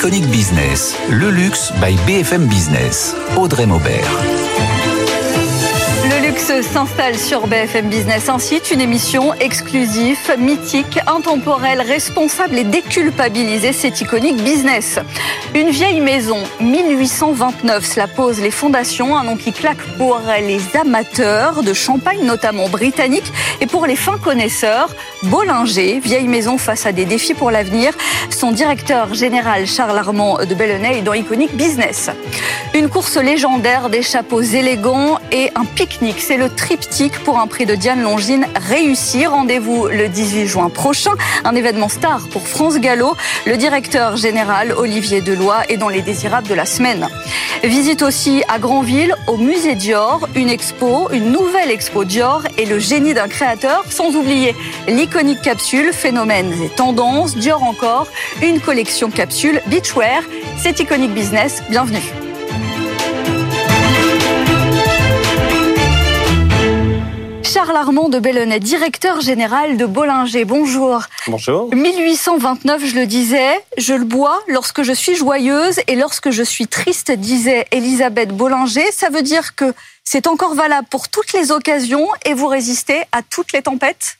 Iconic Business, le luxe by BFM Business. Audrey Maubert s'installe sur BFM Business, site, une émission exclusive, mythique, intemporelle, responsable et déculpabilisée. C'est iconique business. Une vieille maison, 1829, cela pose les fondations, un nom qui claque pour les amateurs de champagne, notamment britannique, et pour les fins connaisseurs, Bollinger, vieille maison face à des défis pour l'avenir. Son directeur général, Charles Armand de Bellonnet, est dans Iconique Business. Une course légendaire, des chapeaux élégants et un pique-nique. C'est le triptyque pour un prix de Diane Longine réussi. Rendez-vous le 18 juin prochain. Un événement star pour France Gallo. Le directeur général Olivier Deloy est dans les désirables de la semaine. Visite aussi à Granville au musée Dior, une expo, une nouvelle expo Dior et le génie d'un créateur, sans oublier l'iconique capsule Phénomènes et tendances, Dior encore, une collection capsule Beachwear. C'est Iconic Business, bienvenue. De Bellonnet, directeur général de Bollinger. Bonjour. Bonjour. 1829, je le disais, je le bois lorsque je suis joyeuse et lorsque je suis triste, disait Elisabeth Bollinger. Ça veut dire que c'est encore valable pour toutes les occasions et vous résistez à toutes les tempêtes?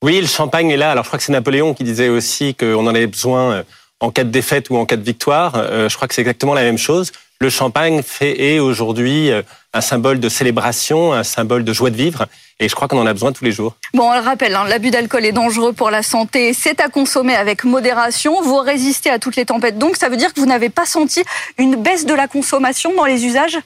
Oui, le champagne est là. Alors je crois que c'est Napoléon qui disait aussi qu'on en avait besoin euh, en cas de défaite ou en cas de victoire. Euh, je crois que c'est exactement la même chose. Le champagne fait, est aujourd'hui euh, un symbole de célébration, un symbole de joie de vivre. Et je crois qu'on en a besoin tous les jours. Bon, on le rappelle, hein, l'abus d'alcool est dangereux pour la santé. C'est à consommer avec modération. Vous résistez à toutes les tempêtes. Donc, ça veut dire que vous n'avez pas senti une baisse de la consommation dans les usages?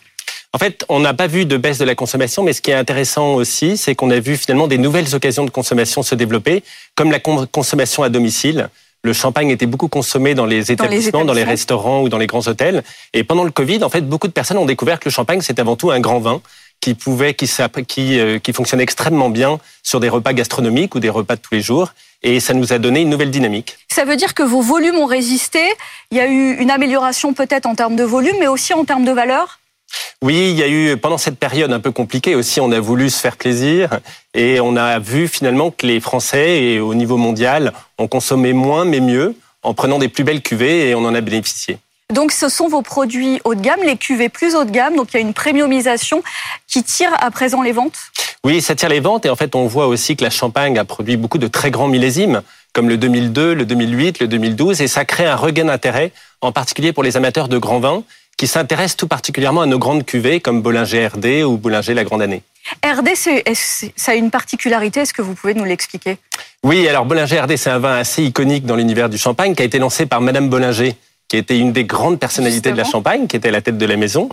En fait, on n'a pas vu de baisse de la consommation, mais ce qui est intéressant aussi, c'est qu'on a vu finalement des nouvelles occasions de consommation se développer, comme la consommation à domicile. Le champagne était beaucoup consommé dans les établissements, dans les, restaurants ou dans les grands hôtels. Et pendant le Covid, en fait, beaucoup de personnes ont découvert que le champagne, c'est avant tout un grand vin qui pouvait, qui, qui, euh, qui fonctionnait extrêmement bien sur des repas gastronomiques ou des repas de tous les jours. Et ça nous a donné une nouvelle dynamique. Ça veut dire que vos volumes ont résisté. Il y a eu une amélioration peut-être en termes de volume, mais aussi en termes de valeur? Oui, il y a eu pendant cette période un peu compliquée aussi, on a voulu se faire plaisir et on a vu finalement que les Français et au niveau mondial ont consommé moins mais mieux en prenant des plus belles cuvées et on en a bénéficié. Donc ce sont vos produits haut de gamme, les cuvées plus haut de gamme. Donc il y a une premiumisation qui tire à présent les ventes. Oui, ça tire les ventes et en fait on voit aussi que la Champagne a produit beaucoup de très grands millésimes comme le 2002, le 2008, le 2012 et ça crée un regain d'intérêt en particulier pour les amateurs de grands vins qui s'intéressent tout particulièrement à nos grandes cuvées comme Bollinger RD ou Bollinger La Grande Année. RD, ça a une particularité, est-ce que vous pouvez nous l'expliquer? Oui, alors Bollinger RD, c'est un vin assez iconique dans l'univers du champagne qui a été lancé par Madame Bollinger qui était une des grandes personnalités de la Champagne, qui était à la tête de la maison.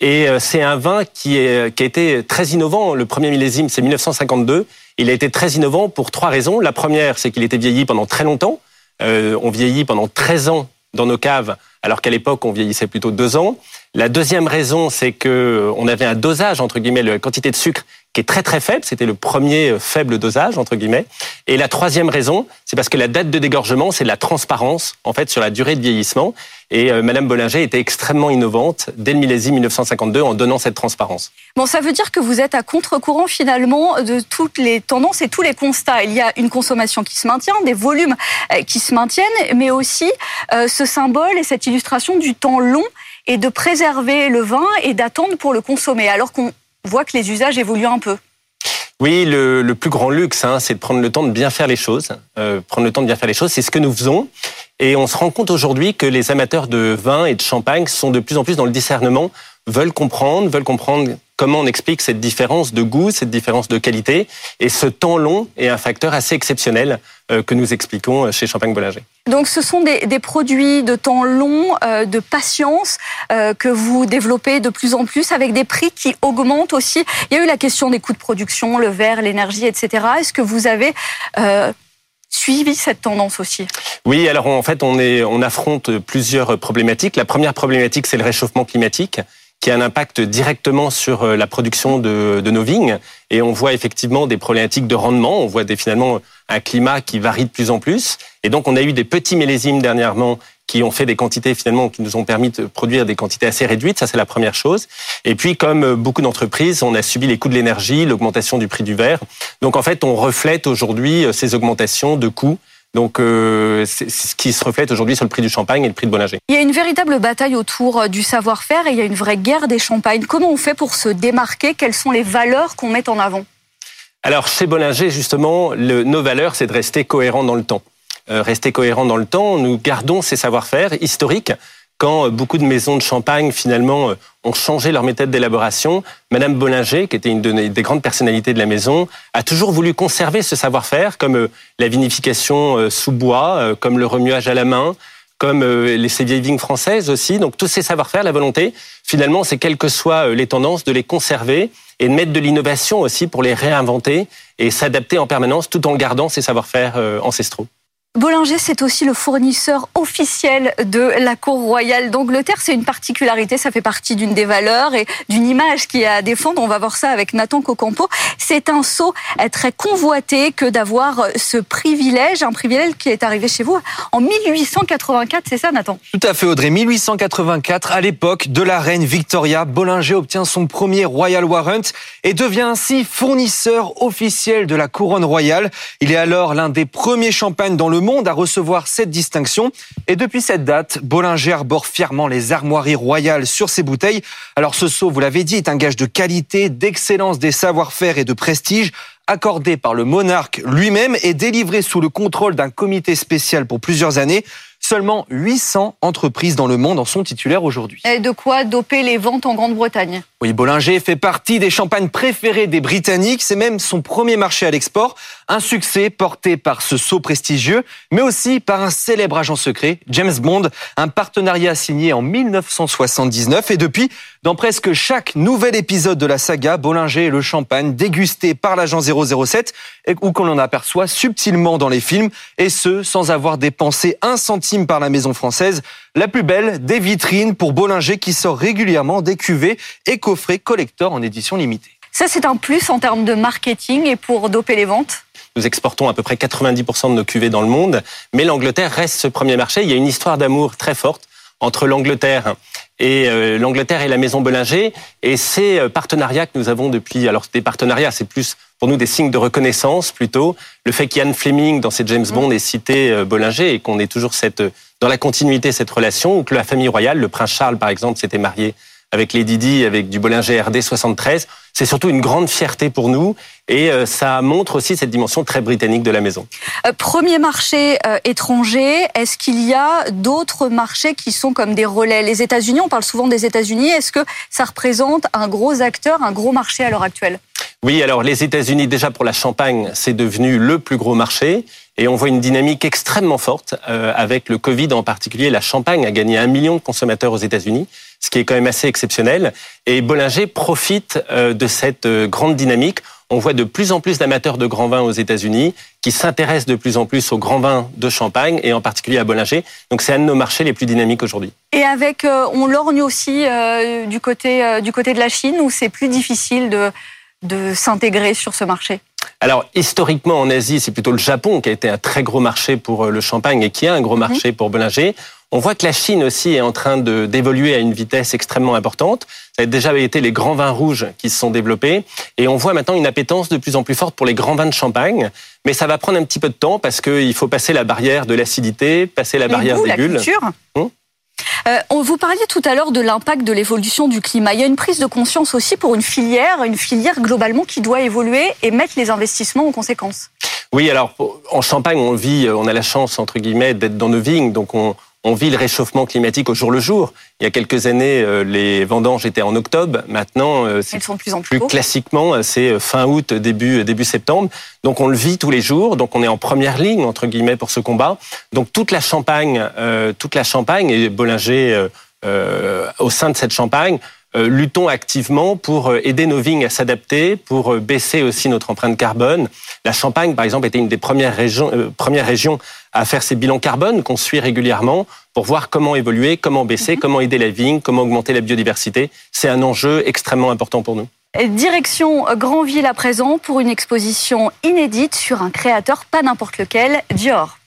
Et euh, c'est un vin qui, est, qui a été très innovant. Le premier millésime, c'est 1952. Il a été très innovant pour trois raisons. La première, c'est qu'il était vieilli pendant très longtemps. Euh, on vieillit pendant 13 ans dans nos caves, alors qu'à l'époque, on vieillissait plutôt deux ans. La deuxième raison, c'est que on avait un dosage, entre guillemets, la quantité de sucre qui est très très faible. C'était le premier euh, faible dosage entre guillemets. Et la troisième raison, c'est parce que la date de dégorgement, c'est la transparence en fait sur la durée de vieillissement. Et euh, Madame Bollinger était extrêmement innovante dès le millésime 1952 en donnant cette transparence. Bon, ça veut dire que vous êtes à contre-courant finalement de toutes les tendances et tous les constats. Il y a une consommation qui se maintient, des volumes euh, qui se maintiennent, mais aussi ce symbole et cette illustration du temps long et de préserver le vin et d'attendre pour le consommer, alors qu'on voit que les usages évoluent un peu. Oui, le, plus grand luxe, hein, c'est de prendre le temps de bien faire les choses. Euh, prendre le temps de bien faire les choses, c'est ce que nous faisons. Et on se rend compte aujourd'hui que les amateurs de vin et de champagne sont de plus en plus dans le discernement, veulent comprendre, veulent comprendre comment on explique cette différence de goût, cette différence de qualité. Et ce temps long est un facteur assez exceptionnel euh, que nous expliquons chez Champagne Bollinger. Donc ce sont des, des produits de temps long, euh, de patience, euh, que vous développez de plus en plus avec des prix qui augmentent aussi. Il y a eu la question des coûts de production, le verre, l'énergie, etc. Est-ce que vous avez suivi cette tendance aussi? Oui, alors en fait, on, est, on affronte plusieurs problématiques. La première problématique, c'est le réchauffement climatique qui a un impact directement sur euh, la production de, nos vignes. Et on voit effectivement des problématiques de rendement. On voit finalement un climat qui varie de plus en plus. Et donc, on a eu des petits millésimes dernièrement qui ont fait des quantités finalement qui nous ont permis de produire des quantités assez réduites. Ça, c'est la première chose. Et puis, comme euh, beaucoup d'entreprises, on a subi les coûts de l'énergie, l'augmentation du prix du verre. Donc, en fait, on reflète aujourd'hui euh, ces augmentations de coûts Donc, euh, c'est ce qui se reflète aujourd'hui sur le prix du champagne et le prix de Bollinger. Il y a une véritable bataille autour euh, du savoir-faire et il y a une vraie guerre des champagnes. Comment on fait pour se démarquer? Quelles sont les valeurs qu'on met en avant? Alors, chez Bollinger, justement, le, nos valeurs, c'est de rester cohérent dans le temps. Euh, rester cohérent dans le temps, nous gardons ces savoir-faire historiques quand beaucoup de maisons de champagne finalement ont changé leur méthode d'élaboration, Madame Bollinger, qui était une des grandes personnalités de la maison, a toujours voulu conserver ce savoir-faire, comme euh, la vinification euh, sous bois, euh, comme le remuage à la main, comme les vieilles françaises aussi. Donc tous ces savoir-faire, la volonté, finalement, c'est quelles que soient les tendances, de les conserver et de mettre de l'innovation aussi pour les réinventer et s'adapter en permanence tout en gardant ces savoir-faire ancestraux. Bollinger, c'est aussi le fournisseur officiel de la cour royale d'Angleterre. C'est une particularité, ça fait partie d'une des valeurs et d'une image qui est à défendre. On va voir ça avec Nathan Cocampo. C'est un saut très convoité que d'avoir ce privilège, un privilège qui est arrivé chez vous en 1884, c'est ça Nathan? Tout à fait Audrey, 1884, à l'époque de la reine Victoria, Bollinger obtient son premier Royal Warrant et devient ainsi fournisseur officiel de la couronne royale. Il est alors l'un des premiers champagnes dans le monde à recevoir cette distinction. Et depuis cette date, Bollinger arbore fièrement les armoiries royales sur ses bouteilles. Alors ce saut, vous l'avez dit, est un gage de qualité, d'excellence des savoir-faire et de prestige accordé par le monarque lui-même et délivré sous le contrôle d'un comité spécial pour plusieurs années. Seulement 800 entreprises dans le monde en sont titulaires aujourd'hui. Et de quoi doper les ventes en Grande-Bretagne? Oui, Bollinger fait partie des champagnes préférées des Britanniques. C'est même son premier marché à l'export. Un succès porté par ce saut prestigieux, mais aussi par un célèbre agent secret, James Bond, un partenariat signé en 1979. Et depuis, dans presque chaque nouvel épisode de la saga, Bollinger et le champagne dégusté par l'agent 007, ou qu'on en aperçoit subtilement dans les films, et ce, sans avoir dépensé un centime par la maison française, la plus belle des vitrines pour Bollinger qui sort régulièrement des cuvées et coffrets collector en édition limitée. Ça, c'est un plus en termes de marketing et pour doper les ventes nous exportons à peu près 90% de nos cuvées dans le monde, mais l'Angleterre reste ce premier marché. Il y a une histoire d'amour très forte entre l'Angleterre et euh, l'Angleterre et la maison Bollinger et ces euh, partenariats que nous avons depuis alors des partenariats c'est plus pour nous des signes de reconnaissance plutôt. Le fait qu'Ian Fleming, dans ses James Bond, ait cité euh, Bollinger et qu'on ait toujours cette, euh, dans la continuité cette relation, ou que la famille royale, le prince Charles par exemple, s'était marié avec Lady Di, avec du Bollinger RD 73. C'est surtout une grande fierté pour nous et euh, ça montre aussi cette dimension très britannique de la maison. Premier marché étranger, est-ce qu'il y a d'autres marchés qui sont comme des relais? Les États-Unis, on parle souvent des États-Unis. Est-ce que ça représente un gros acteur, un gros marché à l'heure actuelle? Oui, alors les États-Unis, déjà pour la Champagne, c'est devenu le plus gros marché. Et on voit une dynamique extrêmement forte euh, avec le Covid en particulier. La Champagne a gagné un million de consommateurs aux États-Unis, ce qui est quand même assez exceptionnel. Et Bollinger profite euh, de cette euh, grande dynamique. On voit de plus en plus d'amateurs de grands vins aux États-Unis qui s'intéressent de plus en plus aux grands vins de Champagne et en particulier à Bollinger. Donc c'est un de nos marchés les plus dynamiques aujourd'hui. Et avec, on lorgne aussi du côté du côté de la Chine où c'est plus difficile de de s'intégrer sur ce marché? Alors historiquement en Asie, c'est plutôt le Japon qui a été un très gros marché pour euh, le champagne et qui est un gros marché pour Bollinger. On voit que la Chine aussi est en train d'évoluer à une vitesse extrêmement importante. Ça a déjà été les grands vins rouges qui se sont développés. Et on voit maintenant une appétence de plus en plus forte pour les grands vins de champagne. Mais ça va prendre un petit peu de temps parce qu'il faut passer la barrière de l'acidité, passer la barrière des bulles. Hum euh, on vous parliez tout à l'heure de l'impact de l'évolution du climat. Il y a une prise de conscience aussi pour une filière, une filière globalement qui doit évoluer et mettre les investissements en conséquence. Oui, alors en Champagne, on vit, on a la chance entre guillemets d'être dans nos vignes, donc on, on vit le réchauffement climatique au jour le jour. Il y a quelques années, euh, les vendanges étaient en octobre. Maintenant, euh, c'est plus, en plus, classiquement, euh, c'est fin août, début début septembre. Donc on le vit tous les jours. Donc on est en première ligne entre guillemets pour ce combat. Donc toute la Champagne, toute la Champagne et Bollinger au sein de cette Champagne luttons activement pour aider nos vignes à s'adapter, pour baisser aussi notre empreinte carbone. La Champagne, par exemple, était une des premières régions, premières régions à faire ces bilans carbone qu'on suit régulièrement pour voir comment évoluer, comment baisser, mhm. comment aider la vigne, comment augmenter la biodiversité. C'est un enjeu extrêmement important pour nous. Direction Grandville à présent pour une exposition inédite sur un créateur pas n'importe lequel, Dior.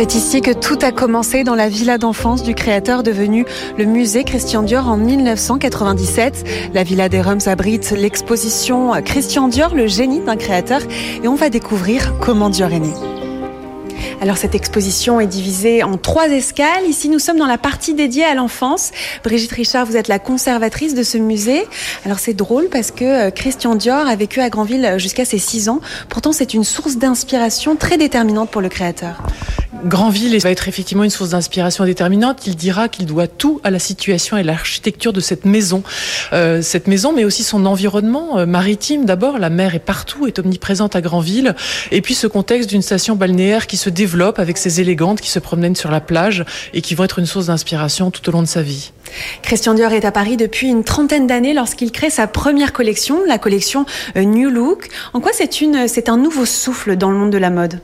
C'est ici que tout a commencé dans la villa d'enfance du créateur devenu le musée Christian Dior en 1997. La villa des Rums abrite l'exposition Christian Dior, le génie d'un créateur et on va découvrir comment Dior est né. Alors cette exposition est divisée en trois escales. Ici, nous sommes dans la partie dédiée à l'enfance. Brigitte Richard, vous êtes la conservatrice de ce musée. Alors c'est drôle parce que euh, Christian Dior a vécu à Granville jusqu'à ses 6 ans. Pourtant, c'est une source d'inspiration très déterminante pour le créateur. Granville va être effectivement une source d'inspiration déterminante. Il dira qu'il doit tout à la situation et l'architecture de cette maison. Euh, cette maison, mais aussi son environnement euh, maritime d'abord. La mer est partout, est omniprésente à Granville. Et puis ce contexte d'une station balnéaire qui se développe avec ses élégantes qui se promènent sur la plage et qui vont être une source d'inspiration tout au long de sa vie. Christian Dior est à Paris depuis une trentaine d'années lorsqu'il crée sa première collection, la collection euh, New Look. En quoi c'est un nouveau souffle dans le monde de la mode?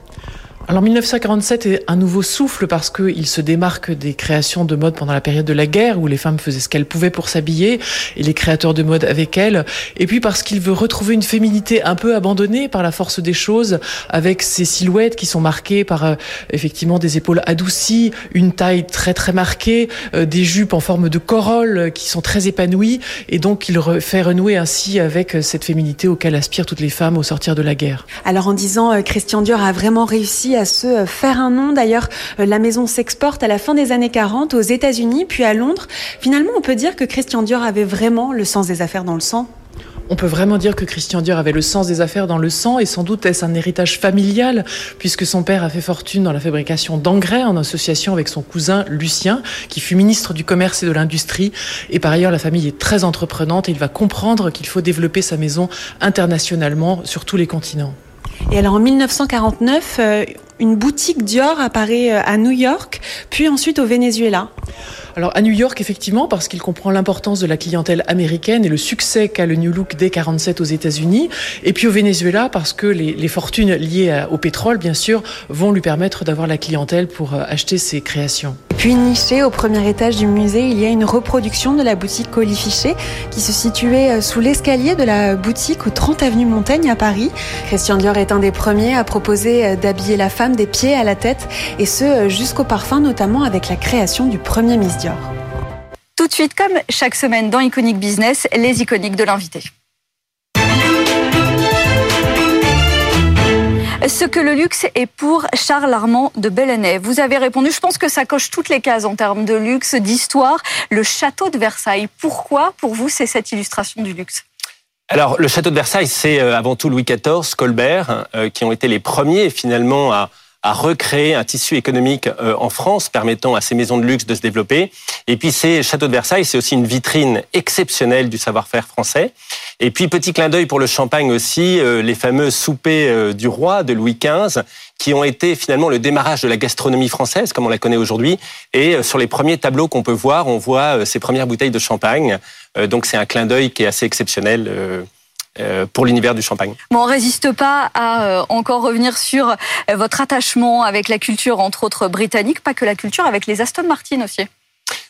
Alors 1947 est un nouveau souffle parce qu'il se démarque des créations de mode pendant la période de la guerre où les femmes faisaient ce qu'elles pouvaient pour s'habiller et les créateurs de mode avec elles. Et puis parce qu'il veut retrouver une féminité un peu abandonnée par la force des choses avec ses silhouettes qui sont marquées par euh, effectivement des épaules adoucies, une taille très très marquée, euh, des jupes en forme de corolle qui sont très épanouies et donc il fait renouer ainsi avec cette féminité auquel aspirent toutes les femmes au sortir de la guerre. Alors en disant euh, Christian Dior a vraiment réussi à se faire un nom. D'ailleurs, euh, la maison s'exporte à la fin des années 40 aux États-Unis, puis à Londres. Finalement, on peut dire que Christian Dior avait vraiment le sens des affaires dans le sang. On peut vraiment dire que Christian Dior avait le sens des affaires dans le sang et sans doute est-ce un héritage familial puisque son père a fait fortune dans la fabrication d'engrais en association avec son cousin Lucien qui fut ministre du commerce et de l'industrie et par ailleurs la famille est très entreprenante et il va comprendre qu'il faut développer sa maison internationalement sur tous les continents. Et alors en 1949, une boutique Dior apparaît euh, à New York, puis ensuite au Venezuela. Alors à New York, effectivement, parce qu'il comprend l'importance de la clientèle américaine et le succès qu'a le New Look dès 47 aux États-Unis, et puis au Venezuela parce que les, fortunes liées au pétrole, bien sûr, vont lui permettre d'avoir la clientèle pour euh, acheter ses créations. Puis niché au premier étage du musée, il y a une reproduction de la boutique Colifichet qui se situait euh, sous l'escalier de la boutique au 30 avenue Montaigne à Paris. Christian Dior est un des premiers à proposer d'habiller la des pieds à la tête, et ce jusqu'au parfum, notamment avec la création du premier Miss Dior. Tout de suite, comme chaque semaine dans Iconic Business, les iconiques de l'invité. Ce que le luxe est pour Charles Armand de Bellennay. Vous avez répondu, je pense que ça coche toutes les cases en termes de luxe, d'histoire. Le château de Versailles. Pourquoi, pour vous, c'est cette illustration du luxe? Alors, le château de Versailles, c'est euh, avant tout Louis XIV, Colbert, euh, qui ont été les premiers finalement à, à recréer un tissu économique euh, en France permettant à ces maisons de luxe de se développer. Et puis ces châteaux de Versailles, c'est aussi une vitrine exceptionnelle du savoir-faire français. Et puis petit clin d'œil pour le champagne aussi, euh, les fameux soupers euh, du roi de Louis XV qui ont été finalement le démarrage de la gastronomie française comme on la connaît aujourd'hui. Et sur les premiers tableaux qu'on peut voir, on voit ces premières bouteilles de champagne. Donc c'est un clin d'œil qui est assez exceptionnel pour l'univers du champagne. Bon, on résiste pas à euh, encore revenir sur euh, votre attachement avec la culture, entre autres britannique, pas que la culture, avec les Aston Martin aussi.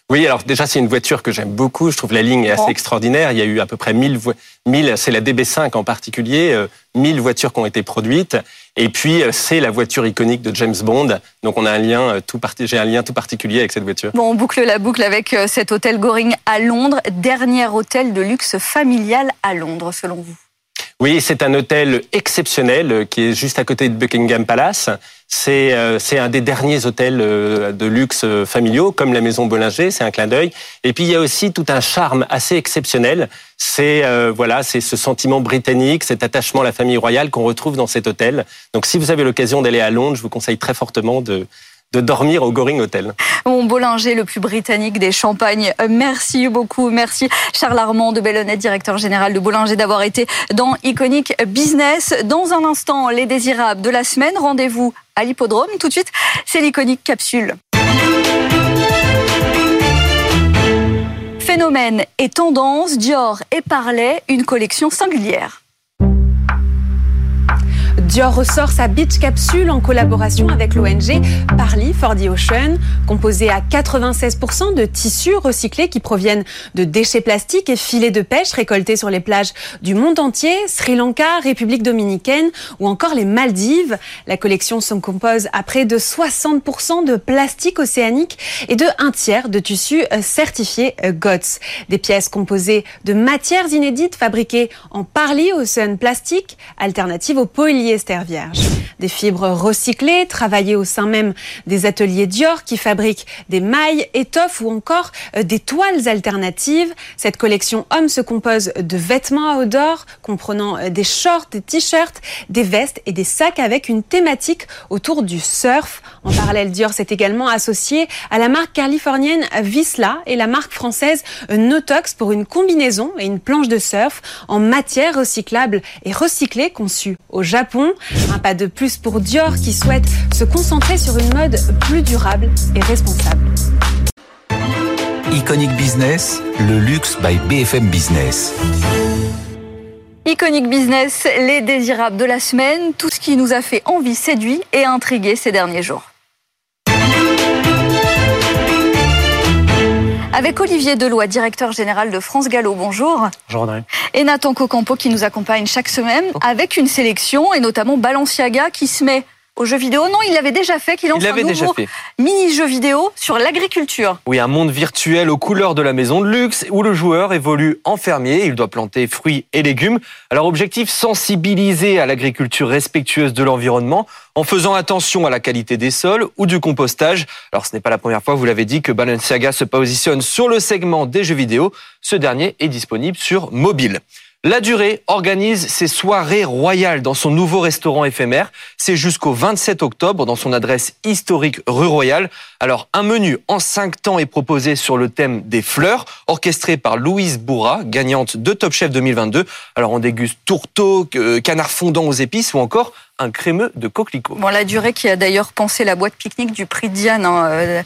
Oui, alors déjà c'est une voiture que j'aime beaucoup. Je trouve la ligne est assez extraordinaire. Il y a eu à peu près 1000, 1000 c'est la DB5 en particulier, 1000 voitures qui ont été produites. Et puis c'est la voiture iconique de James Bond. Donc on a un lien tout j'ai un lien tout particulier avec cette voiture. Bon, on boucle la boucle avec cet hôtel Goring à Londres, dernier hôtel de luxe familial à Londres selon vous? Oui, c'est un hôtel exceptionnel euh, qui est juste à côté de Buckingham Palace. C'est euh, un des derniers hôtels euh, de luxe familiaux, comme la Maison Bollinger, c'est un clin d'œil. Et puis il y a aussi tout un charme assez exceptionnel. C'est voilà, c'est ce sentiment britannique, cet attachement à la famille royale qu'on retrouve dans cet hôtel. Donc si vous avez l'occasion d'aller à Londres, je vous conseille très fortement de, de dormir au Goring Hotel. Mon Bollinger, le plus britannique des champagnes. Merci beaucoup. Merci Charles Armand de Bellonnet, directeur général de Bollinger, d'avoir été dans Iconic Business. Dans un instant, les désirables de la semaine. Rendez-vous à l'hippodrome. Tout de suite, c'est l'Iconic Capsule. Phénomène et tendance, Dior et Parley, une collection singulière. Dior ressort sa Beach Capsule en collaboration avec l'ONG Parley for the Ocean, composée à 96% de tissus recyclés qui proviennent de déchets plastiques et filets de pêche récoltés sur les plages du monde entier, Sri Lanka, République dominicaine ou encore les Maldives. La collection se compose à près de 60% de plastique océanique et de un tiers de tissus euh, certifiés euh, GOTS. Des pièces composées de matières inédites fabriquées en Parley Ocean Plastique, alternatives au polyester vierge. Des fibres recyclées, travaillées au sein même des ateliers Dior qui fabriquent des mailles, étoffes ou encore euh, des toiles alternatives. Cette collection homme se compose de vêtements à odeur comprenant euh, des shorts, des t-shirts, des vestes et des sacs avec une thématique autour du surf. En parallèle, Dior s'est également associé à la marque californienne Visla et la marque française Notox pour une combinaison et une planche de surf en matière recyclable et recyclée conçue au Japon. Un pas de plus pour Dior qui souhaite se concentrer sur une mode plus durable et responsable. Iconic Business, le luxe by BFM Business. Iconic Business, les désirables de la semaine, tout ce qui nous a fait envie, séduit et intrigué ces derniers jours. Avec Olivier Deloy, directeur général de France Gallo, bonjour. Bonjour André. Et Nathan Cocampo qui nous accompagne chaque semaine avec une sélection et notamment Balenciaga qui se met aux jeux vidéo. Non, il l'avait déjà fait, qu'il lance Il un nouveau mini-jeu vidéo sur l'agriculture. Oui, un monde virtuel aux couleurs de la maison de luxe où le joueur évolue en fermier. Il doit planter fruits et légumes. Alors, objectif, sensibiliser à l'agriculture respectueuse de l'environnement en faisant attention à la qualité des sols ou du compostage. Alors, ce n'est pas la première fois, vous l'avez dit, que Balenciaga se positionne sur le segment des jeux vidéo. Ce dernier est disponible sur mobile. La Durée organise ses soirées royales dans son nouveau restaurant éphémère. C'est jusqu'au 27 octobre dans son adresse historique rue Royale. Alors, un menu en cinq temps est proposé sur le thème des fleurs, orchestré par Louise Bourra, gagnante de Top Chef 2022. Alors, on déguste tourteau, euh, canard fondant aux épices ou encore un crémeux de coquelicot. Bon, la durée qui a d'ailleurs pensé la boîte pique-nique du prix Diane. hein, euh,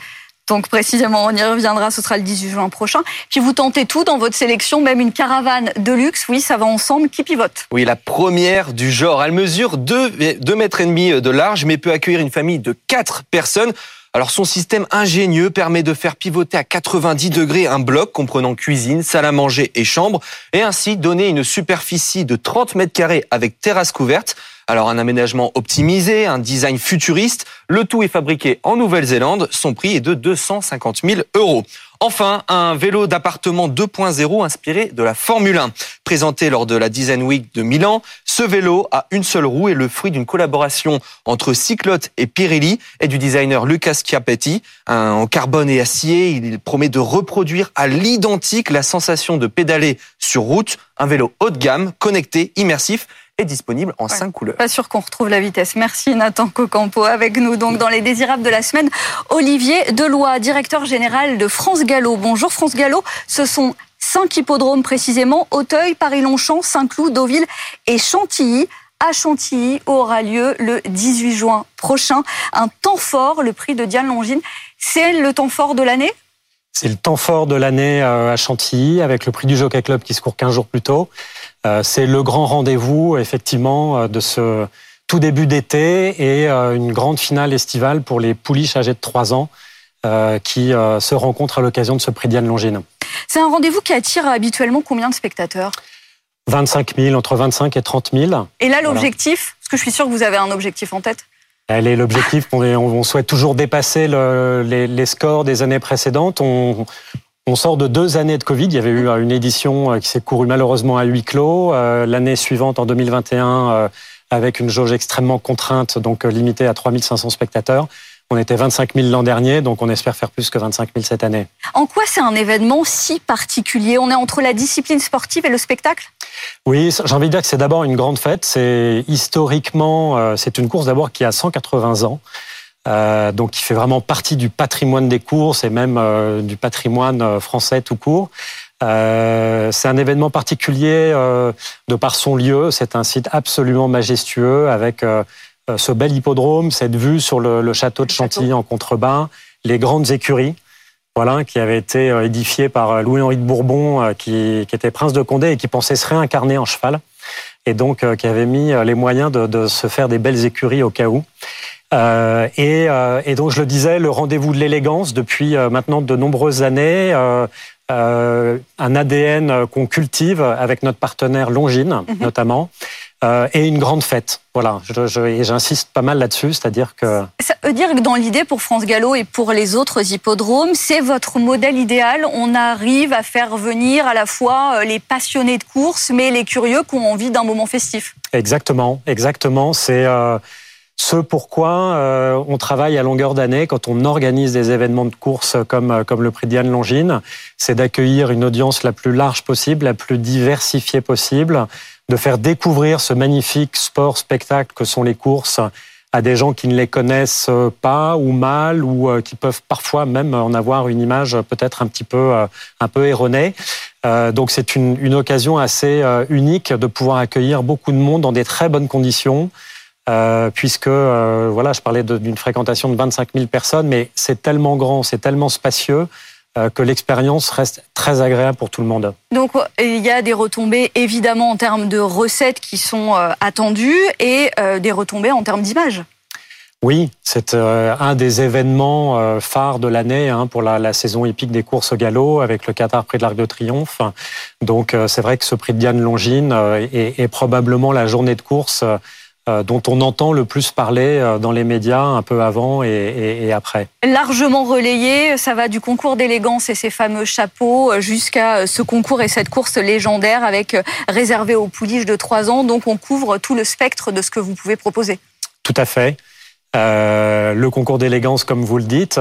donc précisément, on y reviendra, ce sera le 18 juin prochain. Puis vous tentez tout dans votre sélection, même une caravane de luxe. Oui, ça va ensemble. Qui pivote? Oui, la première du genre. Elle mesure 2, 2 mètres et demi de large, mais peut accueillir une famille de 4 personnes. Alors son système ingénieux permet de faire pivoter à 90 degrés un bloc comprenant cuisine, salle à manger et chambre, et ainsi donner une superficie de 30 mètres carrés avec terrasse couverte. Alors un aménagement optimisé, un design futuriste, le tout est fabriqué en Nouvelle-Zélande, son prix est de 250 000 euros. Enfin, un vélo d'appartement 2.0 inspiré de la Formule 1. Présenté lors de la Design Week de Milan, ce vélo a une seule roue et le fruit d'une collaboration entre Cyclotte et Pirelli et du designer Lucas Chiapetti. Un- en carbone et acier, il promet de reproduire à l'identique la sensation de pédaler sur route. Un vélo haut de gamme, connecté, immersif disponible en Ouais. cinq couleurs. Pas sûr qu'on retrouve la vitesse. Merci Nathan Cocampo avec nous donc dans les désirables de la semaine. Olivier Deloy, directeur général de France Gallo. Bonjour France Gallo. Ce sont cinq hippodromes précisément Auteuil, Paris-Longchamp, Saint-Cloud, Deauville et Chantilly. À Chantilly aura lieu le 18 juin prochain. Un temps fort, le prix de Diane Longine. C'est le temps fort de l'année? C'est le temps fort de l'année euh, à Chantilly avec le prix du Jockey Club qui se court 15 jours plus tôt. Euh, C'est le grand rendez-vous effectivement euh, de ce tout début d'été et euh, une grande finale estivale pour les pouliches âgées de 3 ans qui se rencontrent à l'occasion de ce prix Diane Longine. C'est un rendez-vous qui attire habituellement combien de spectateurs? 25 000, entre 25 et 30 000. Et là, l'objectif, parce que je suis sûre que vous avez un objectif en tête. Elle est l'objectif. On, souhaite toujours dépasser le- les, les scores des années précédentes. On, on sort de deux années de Covid. Il y avait eu euh, une édition euh, qui s'est courue malheureusement à huis clos. Euh, L'année suivante, en 2021, euh, avec une jauge extrêmement contrainte, donc limitée à 3500 spectateurs. On était 25 000 l'an dernier, donc on espère faire plus que 25 000 cette année. En quoi c'est un événement si particulier? On est entre la discipline sportive et le spectacle? Oui, j'ai envie de dire que c'est d'abord une grande fête. C'est historiquement, c'est une course d'abord qui a 180 ans. Euh, donc qui fait vraiment partie du patrimoine des courses et même euh, du patrimoine euh, français tout court. Euh, c'est un événement particulier euh, de par son lieu. C'est un site absolument majestueux avec ce bel hippodrome, cette vue sur le, le château de château. Chantilly en contrebas, les grandes écuries voilà, qui avait été édifié par Louis-Henri de Bourbon, qui, qui, était prince de Condé et qui pensait se réincarner en cheval, et donc qui avait mis les moyens de, de, se faire des belles écuries au cas où. Euh, et, euh, et, donc je le disais, le rendez-vous de l'élégance depuis maintenant de nombreuses années, euh, un ADN qu'on cultive avec notre partenaire Longines mhm. notamment. Euh, et une grande fête. Voilà, et j'insiste pas mal là-dessus, c'est-à-dire que... Ça veut dire que dans l'idée pour France Gallo et pour les autres hippodromes, c'est votre modèle idéal. On arrive à faire venir à la fois euh, les passionnés de course, mais les curieux qui ont envie d'un moment festif. Exactement, exactement. C'est... Euh, ce pourquoi euh, on travaille à longueur d'année quand on organise des événements de course comme, euh, comme le prix Diane Longine, c'est d'accueillir une audience la plus large possible, la plus diversifiée possible, de faire découvrir ce magnifique sport spectacle que sont les courses à des gens qui ne les connaissent pas ou mal ou euh, qui peuvent parfois même en avoir une image peut-être un petit peu un peu erronée. donc c'est une, une occasion assez unique de pouvoir accueillir beaucoup de monde dans des très bonnes conditions euh, puisque euh, voilà, je parlais d'une fréquentation de 25 000 personnes, mais c'est tellement grand, c'est tellement spacieux euh, que l'expérience reste très agréable pour tout le monde. Donc il y a des retombées évidemment en termes de recettes qui sont attendues et des retombées en termes d'image. Oui, c'est un des événements phares de l'année hein, pour la, saison épique des courses au galop avec le Qatar Prix de l'Arc de Triomphe. Donc c'est vrai que ce prix de Diane Longine est, est, probablement la journée de course dont on entend le plus parler euh, dans les médias un peu avant et, après. Largement relayé, ça va du concours d'élégance et ses fameux chapeaux euh, jusqu'à ce concours et cette course légendaire avec réservé aux pouliches de 3 ans. Donc on couvre tout le spectre de ce que vous pouvez proposer. Tout à fait. le concours d'élégance, comme vous le dites,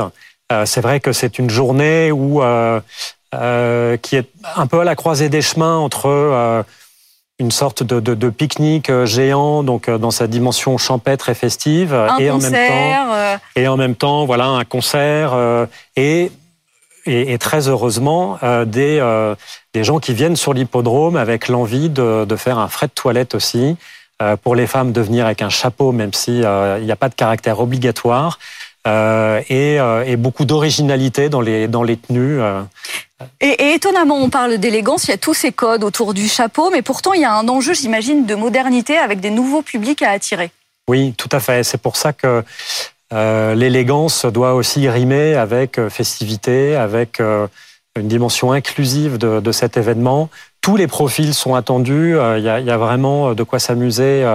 c'est vrai que c'est une journée où, qui est un peu à la croisée des chemins entre une sorte de, de, de pique-nique euh, géant, donc euh, dans sa dimension champêtre et festive, un et concert, en même temps, euh. et en même temps, voilà, un concert et et, et, très heureusement des, des gens qui viennent sur l'hippodrome avec l'envie de, de, faire un frais de toilette aussi. pour les femmes, de venir avec un chapeau, même s'il il n'y a pas de caractère obligatoire. Euh, et, euh, et, beaucoup d'originalité dans les, dans les tenues. Et, étonnamment, on parle d'élégance, il y a tous ces codes autour du chapeau, mais pourtant il y a un enjeu, j'imagine, de modernité avec des nouveaux publics à attirer. Oui, tout à fait. C'est pour ça que euh, l'élégance doit aussi rimer avec festivité, avec une dimension inclusive de, cet événement. Tous les profils sont attendus. Il y a vraiment de quoi s'amuser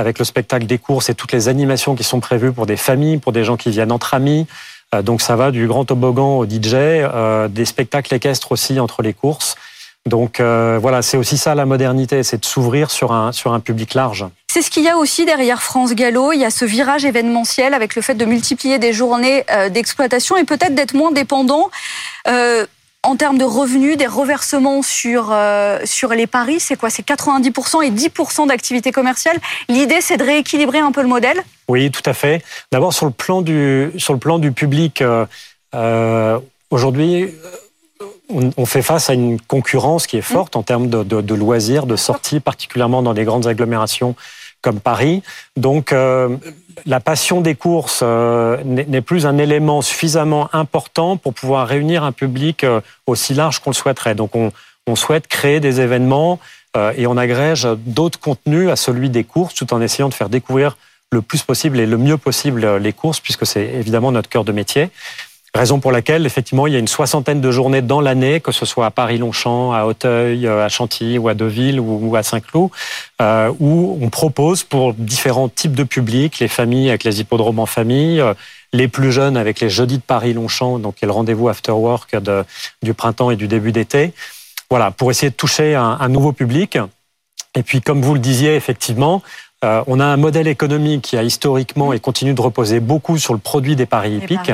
avec le spectacle des courses et toutes les animations qui sont prévues pour des familles, pour des gens qui viennent entre amis. Euh, donc ça va du grand toboggan au DJ, euh, des spectacles équestres aussi entre les courses. Donc euh, voilà, c'est aussi ça la modernité, c'est de s'ouvrir sur un, sur un public large. C'est ce qu'il y a aussi derrière France Gallo. Il y a ce virage événementiel avec le fait de multiplier des journées d'exploitation et peut-être d'être moins dépendant en termes de revenus, des reversements sur, euh, sur les paris, c'est quoi? C'est 90% et 10% d'activité commerciale. L'idée, c'est de rééquilibrer un peu le modèle? Oui, tout à fait. D'abord, sur, le plan du, sur le plan du public, euh, euh aujourd'hui, on, fait face à une concurrence qui est forte en termes de, de, de loisirs, de sorties, particulièrement dans les grandes agglomérations comme Paris. Donc euh, la passion des courses euh, n'est plus un élément suffisamment important pour pouvoir réunir un public euh, aussi large qu'on le souhaiterait. Donc on, on, souhaite créer des événements et on agrège d'autres contenus à celui des courses tout en essayant de faire découvrir le plus possible et le mieux possible les courses puisque c'est évidemment notre cœur de métier. Raison pour laquelle, effectivement, il y a une soixantaine de journées dans l'année, que ce soit à Paris-Longchamp, à Auteuil, à Chantilly ou à Deauville ou à Saint-Cloud, euh, où on propose pour différents types de publics, les familles avec les hippodromes en famille, euh, les plus jeunes avec les jeudis de Paris-Longchamp, donc qui est le rendez-vous after work de, du printemps et du début d'été. Voilà, pour essayer de toucher un, un, nouveau public. Et puis, comme vous le disiez, effectivement, euh, on a un modèle économique qui a historiquement et continue de reposer beaucoup sur le produit des paris hippiques.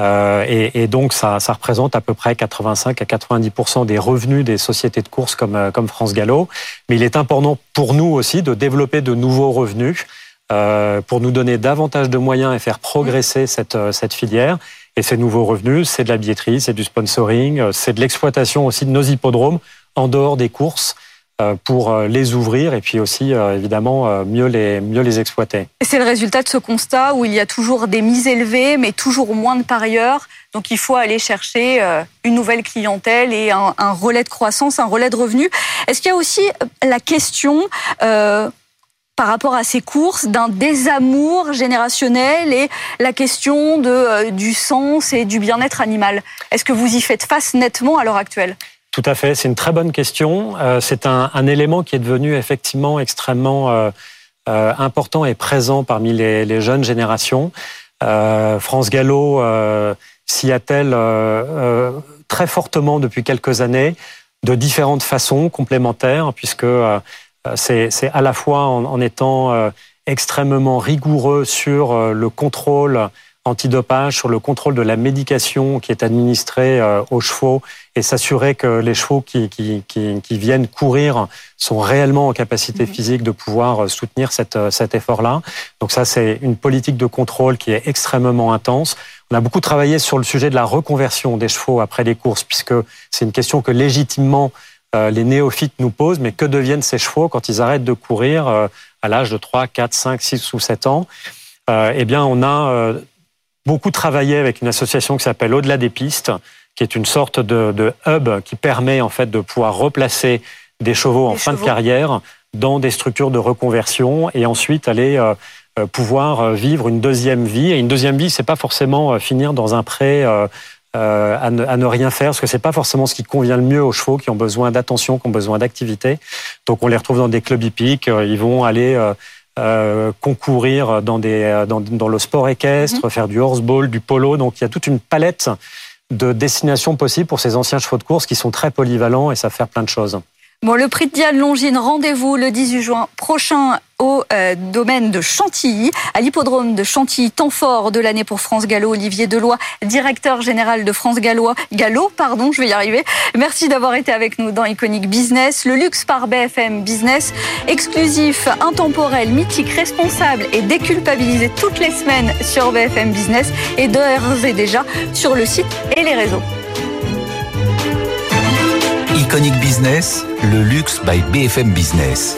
Euh, et, donc, ça, représente à peu près 85 à 90% des revenus des sociétés de course comme, euh, comme France Gallo. Mais il est important pour nous aussi de développer de nouveaux revenus euh, pour nous donner davantage de moyens et faire progresser cette, cette filière. Et ces nouveaux revenus, c'est de la billetterie, c'est du sponsoring, c'est de l'exploitation aussi de nos hippodromes en dehors des courses. Euh, pour euh, les ouvrir et puis aussi euh, évidemment mieux les, mieux les exploiter. C'est le résultat de ce constat où il y a toujours des mises élevées mais toujours moins de parieurs Donc il faut aller chercher une nouvelle clientèle et un, relais de croissance, un relais de revenus. Est-ce qu'il y a aussi la question par rapport à ces courses d'un désamour générationnel et la question de, du sens et du bien-être animal? Est-ce que vous y faites face nettement à l'heure actuelle? Tout à fait, c'est une très bonne question. Euh, c'est un, élément qui est devenu effectivement extrêmement euh, euh, important et présent parmi les, jeunes générations. France Gallo s'y attelle très fortement depuis quelques années, de différentes façons complémentaires, puisque c'est à la fois en étant extrêmement rigoureux sur le contrôle antidopage, sur le contrôle de la médication qui est administrée euh, aux chevaux et s'assurer que les chevaux qui, qui, qui, viennent courir sont réellement en capacité mhm. physique de pouvoir euh, soutenir cette, euh, cet effort-là. Donc ça, c'est une politique de contrôle qui est extrêmement intense. On a beaucoup travaillé sur le sujet de la reconversion des chevaux après les courses, puisque c'est une question que légitimement les néophytes nous posent, mais que deviennent ces chevaux quand ils arrêtent de courir à l'âge de 3, 4, 5, 6 ou 7 ans? Eh bien, on a beaucoup travaillé avec une association qui s'appelle Au-delà des pistes, qui est une sorte de, hub qui permet en fait de pouvoir replacer des chevaux en fin de carrière dans des structures de reconversion et ensuite aller euh, euh, pouvoir euh, vivre une deuxième vie. Et une deuxième vie, c'est pas forcément finir dans un pré à, ne, rien faire, parce que c'est pas forcément ce qui convient le mieux aux chevaux qui ont besoin d'attention, qui ont besoin d'activité. Donc on les retrouve dans des clubs hippiques. Ils vont aller euh, concourir dans, des, euh, dans, dans, le sport équestre, mhm. faire du horseball, du polo. Donc il y a toute une palette de destinations possibles pour ces anciens chevaux de course qui sont très polyvalents et savent faire plein de choses. Bon, le prix de Diane Longine, rendez-vous le 18 juin prochain au euh, domaine de Chantilly, à l'hippodrome de Chantilly, temps fort de l'année pour France Gallo. Olivier Deloy, directeur général de France Gallo, Gallo, pardon, je vais y arriver. Merci d'avoir été avec nous dans Iconic Business. Le luxe par BFM Business, exclusif, intemporel, mythique, responsable et déculpabilisé toutes les semaines sur BFM Business et d'ores et déjà sur le site et les réseaux. Iconic Business, le luxe by BFM Business.